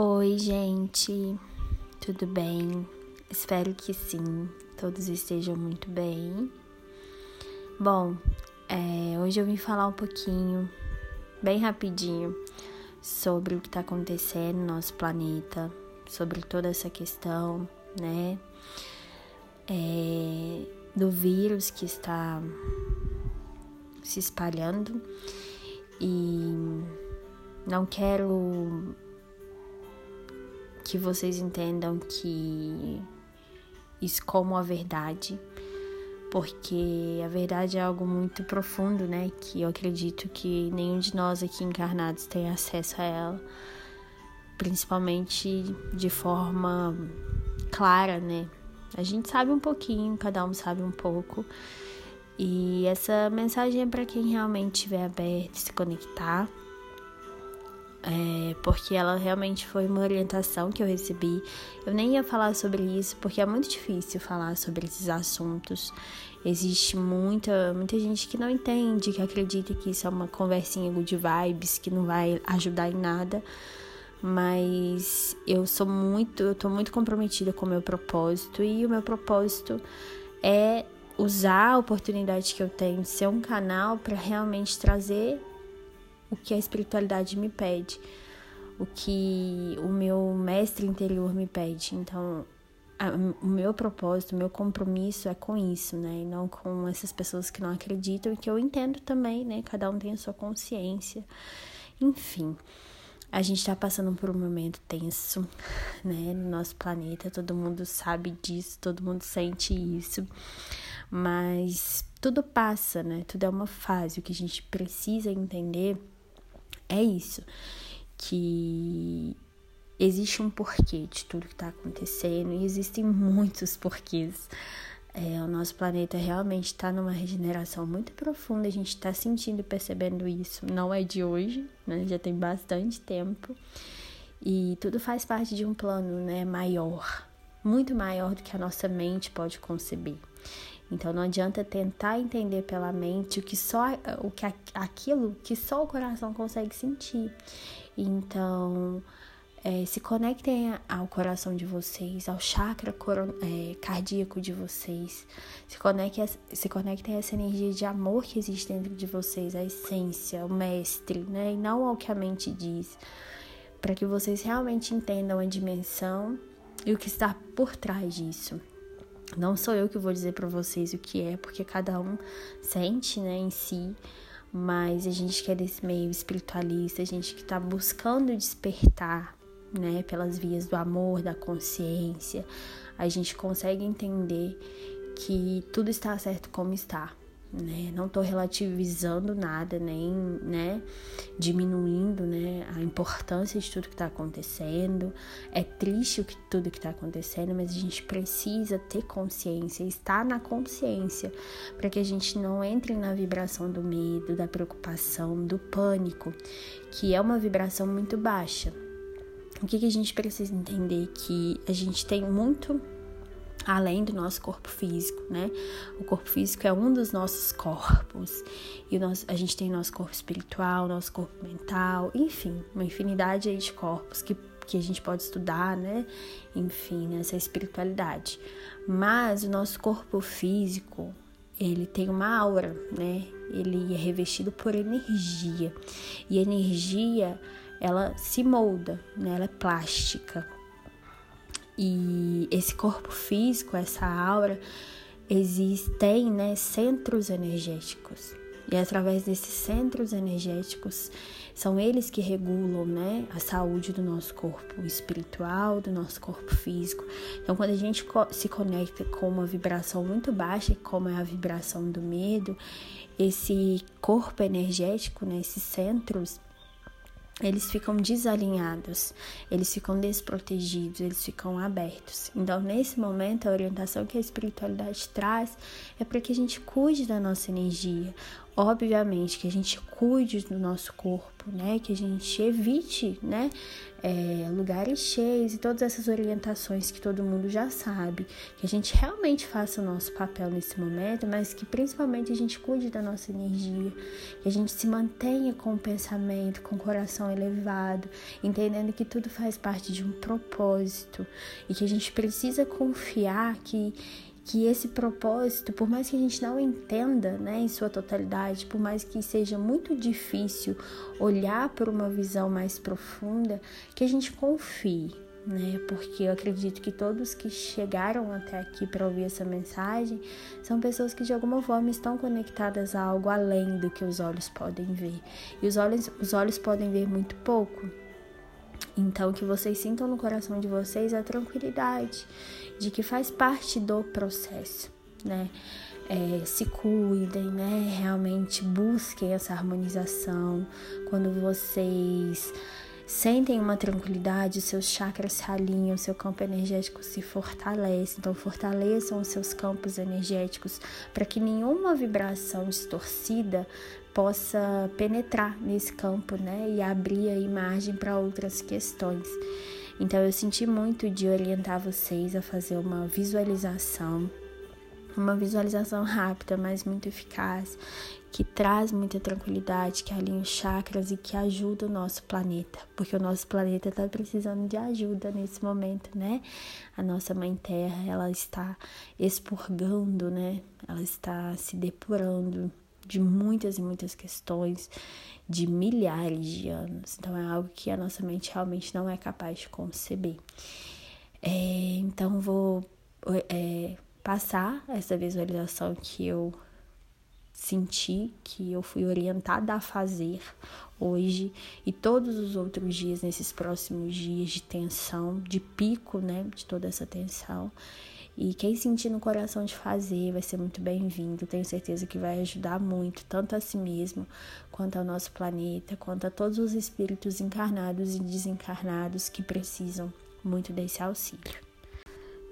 Oi, gente, tudo bem? Espero que sim, todos estejam muito bem. Bom, é, hoje eu vim falar um pouquinho, bem rapidinho, sobre o que está acontecendo no nosso planeta, sobre toda essa questão, né? É, do vírus que está se espalhando e não quero que vocês entendam que isso como a verdade, porque a verdade é algo muito profundo, né? Que eu acredito que nenhum de nós aqui encarnados tem acesso a ela, principalmente de forma clara, né? A gente sabe um pouquinho, cada um sabe um pouco. E essa mensagem é para quem realmente estiver aberto, se conectar é, porque ela realmente foi uma orientação que eu recebi. Eu nem ia falar sobre isso porque é muito difícil falar sobre esses assuntos. Existe muita, muita gente que não entende, que acredita que isso é uma conversinha good vibes, que não vai ajudar em nada. Mas eu sou muito, eu tô muito comprometida com o meu propósito e o meu propósito é usar a oportunidade que eu tenho de ser um canal para realmente trazer o que a espiritualidade me pede, o que o meu mestre interior me pede. Então, a, o meu propósito, o meu compromisso é com isso, né? E não com essas pessoas que não acreditam e que eu entendo também, né? Cada um tem a sua consciência. Enfim, a gente tá passando por um momento tenso, né? No nosso planeta, todo mundo sabe disso, todo mundo sente isso. Mas tudo passa, né? Tudo é uma fase. O que a gente precisa entender é isso, que existe um porquê de tudo que está acontecendo e existem muitos porquês. É, o nosso planeta realmente está numa regeneração muito profunda, a gente está sentindo e percebendo isso. Não é de hoje, né? já tem bastante tempo. E tudo faz parte de um plano né, maior, muito maior do que a nossa mente pode conceber. Então não adianta tentar entender pela mente o que só o que aquilo que só o coração consegue sentir. Então é, se conectem ao coração de vocês, ao chakra é, cardíaco de vocês. Se conectem, se conectem a essa energia de amor que existe dentro de vocês, a essência, o mestre, né? E não ao que a mente diz. Para que vocês realmente entendam a dimensão e o que está por trás disso. Não sou eu que vou dizer para vocês o que é, porque cada um sente, né, em si. Mas a gente que é desse meio espiritualista, a gente que está buscando despertar, né, pelas vias do amor, da consciência, a gente consegue entender que tudo está certo como está né? Não estou relativizando nada, nem, né, diminuindo, né, a importância de tudo que está acontecendo. É triste o que, tudo que está acontecendo, mas a gente precisa ter consciência, estar na consciência, para que a gente não entre na vibração do medo, da preocupação, do pânico, que é uma vibração muito baixa. O que, que a gente precisa entender? Que a gente tem muito além do nosso corpo físico, né? O corpo físico é um dos nossos corpos. E a gente tem nosso corpo espiritual, nosso corpo mental, enfim, uma infinidade de corpos que, que a gente pode estudar, né? Enfim, nessa espiritualidade. Mas o nosso corpo físico, ele tem uma aura, né? Ele é revestido por energia. E energia, ela se molda, né? Ela é plástica. E esse corpo físico, essa aura, existem né, centros energéticos. E através desses centros energéticos, são eles que regulam né, a saúde do nosso corpo espiritual, do nosso corpo físico. Então, quando a gente se conecta com uma vibração muito baixa, como é a vibração do medo, esse corpo energético, né, esses centros, eles ficam desalinhados, eles ficam desprotegidos, eles ficam abertos. Então, nesse momento, a orientação que a espiritualidade traz é para que a gente cuide da nossa energia, obviamente, que a gente cuide do nosso corpo, né? Que a gente evite, né? É, lugares cheios e todas essas orientações que todo mundo já sabe. Que a gente realmente faça o nosso papel nesse momento, mas que principalmente a gente cuide da nossa energia. Que a gente se mantenha com o pensamento, com o coração elevado, entendendo que tudo faz parte de um propósito e que a gente precisa confiar que que esse propósito, por mais que a gente não entenda né, em sua totalidade, por mais que seja muito difícil olhar por uma visão mais profunda, que a gente confie, né? Porque eu acredito que todos que chegaram até aqui para ouvir essa mensagem são pessoas que de alguma forma estão conectadas a algo além do que os olhos podem ver. E os olhos, os olhos podem ver muito pouco, então, que vocês sintam no coração de vocês a tranquilidade de que faz parte do processo, né? É, se cuidem, né? Realmente busquem essa harmonização. Quando vocês sentem uma tranquilidade, seus chakras se alinham, seu campo energético se fortalece. Então, fortaleçam os seus campos energéticos para que nenhuma vibração distorcida possa penetrar nesse campo, né, e abrir a imagem para outras questões. Então eu senti muito de orientar vocês a fazer uma visualização, uma visualização rápida, mas muito eficaz, que traz muita tranquilidade, que alinha os chakras e que ajuda o nosso planeta, porque o nosso planeta está precisando de ajuda nesse momento, né? A nossa mãe Terra, ela está expurgando, né? Ela está se depurando de muitas e muitas questões de milhares de anos. Então é algo que a nossa mente realmente não é capaz de conceber. É, então vou é, passar essa visualização que eu senti, que eu fui orientada a fazer hoje e todos os outros dias, nesses próximos dias de tensão, de pico, né, de toda essa tensão. E quem sentir no coração de fazer vai ser muito bem-vindo. Tenho certeza que vai ajudar muito, tanto a si mesmo, quanto ao nosso planeta, quanto a todos os espíritos encarnados e desencarnados que precisam muito desse auxílio.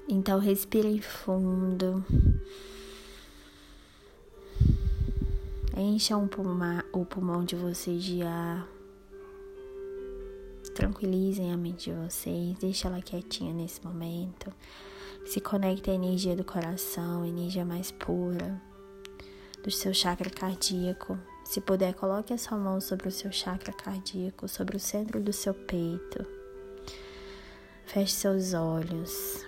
Então, respirem fundo. Encha um o pulmão de vocês de ar. Tranquilizem a mente de vocês. Deixa ela quietinha nesse momento. Se conecte à energia do coração, energia mais pura, do seu chakra cardíaco. Se puder, coloque a sua mão sobre o seu chakra cardíaco, sobre o centro do seu peito. Feche seus olhos.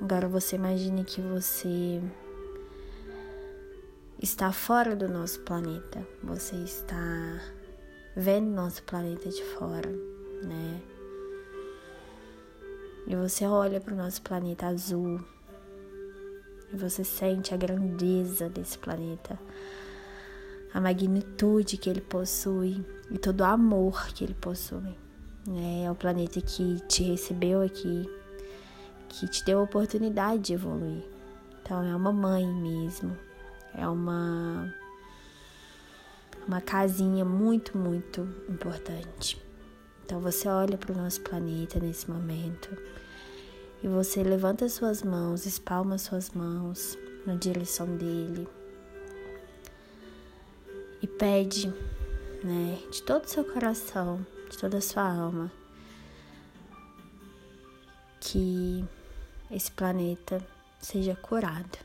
Agora você imagine que você está fora do nosso planeta. Você está vendo nosso planeta de fora, né? E você olha para o nosso planeta azul e você sente a grandeza desse planeta, a magnitude que ele possui e todo o amor que ele possui. É o planeta que te recebeu aqui, que te deu a oportunidade de evoluir. Então é uma mãe mesmo, é uma uma casinha muito, muito importante. Então você olha para o nosso planeta nesse momento e você levanta suas mãos, espalma suas mãos na direção dele e pede, né, de todo o seu coração, de toda a sua alma, que esse planeta seja curado.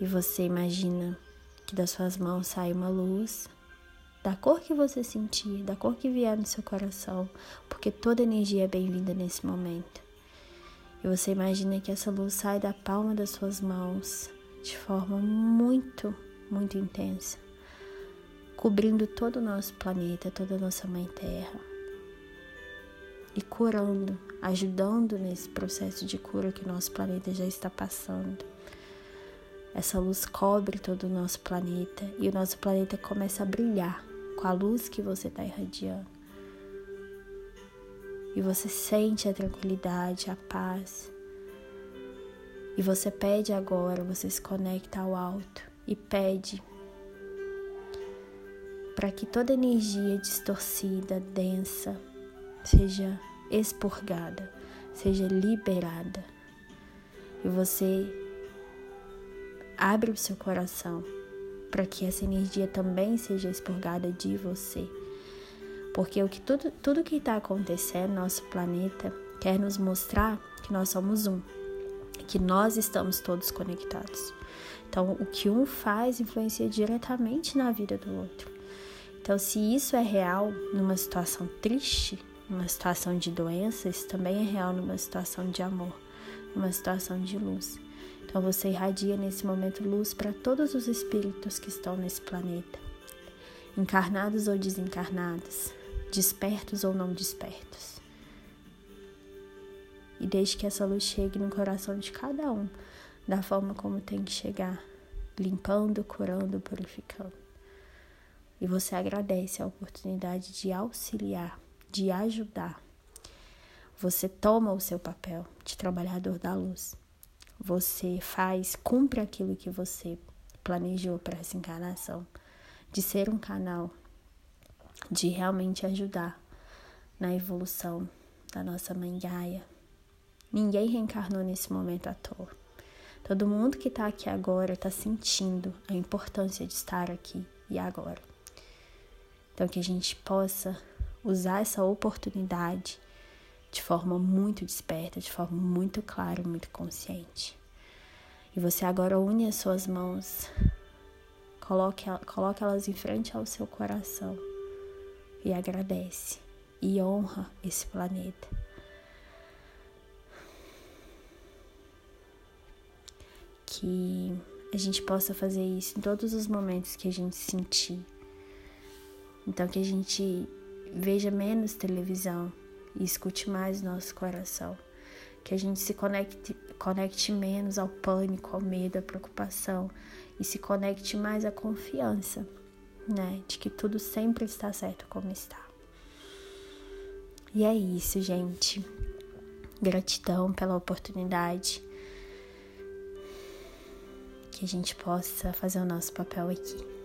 E você imagina que das suas mãos sai uma luz da cor que você sentir, da cor que vier no seu coração, porque toda energia é bem-vinda nesse momento. E você imagina que essa luz sai da palma das suas mãos de forma muito, muito intensa, cobrindo todo o nosso planeta, toda a nossa Mãe Terra. E curando, ajudando nesse processo de cura que o nosso planeta já está passando. Essa luz cobre todo o nosso planeta e o nosso planeta começa a brilhar com a luz que você está irradiando. E você sente a tranquilidade, a paz. E você pede agora, você se conecta ao alto e pede para que toda energia distorcida, densa, seja expurgada, seja liberada. E você abre o seu coração para que essa energia também seja expurgada de você. Porque o que tudo, tudo que está acontecendo no nosso planeta quer nos mostrar que nós somos um, que nós estamos todos conectados. Então, o que um faz influencia diretamente na vida do outro. Então, se isso é real numa situação triste, numa situação de doença, isso também é real numa situação de amor, numa situação de luz. Então, você irradia nesse momento luz para todos os espíritos que estão nesse planeta, encarnados ou desencarnados, despertos ou não despertos. E deixe que essa luz chegue no coração de cada um, da forma como tem que chegar, limpando, curando, purificando. E você agradece a oportunidade de auxiliar, de ajudar. Você toma o seu papel de trabalhador da luz. Você faz, cumpre aquilo que você planejou para essa encarnação, de ser um canal, de realmente ajudar na evolução da nossa mãe Gaia. Ninguém reencarnou nesse momento à toa. Todo mundo que está aqui agora está sentindo a importância de estar aqui e agora. Então, que a gente possa usar essa oportunidade de forma muito desperta, de forma muito clara, muito consciente. E você agora une as suas mãos, coloque, coloque elas em frente ao seu coração e agradece e honra esse planeta. Que a gente possa fazer isso em todos os momentos que a gente sentir então que a gente veja menos televisão e escute mais nosso coração. Que a gente se conecte, conecte menos ao pânico, ao medo, à preocupação e se conecte mais à confiança, né? De que tudo sempre está certo como está. E é isso, gente. Gratidão pela oportunidade. Que a gente possa fazer o nosso papel aqui.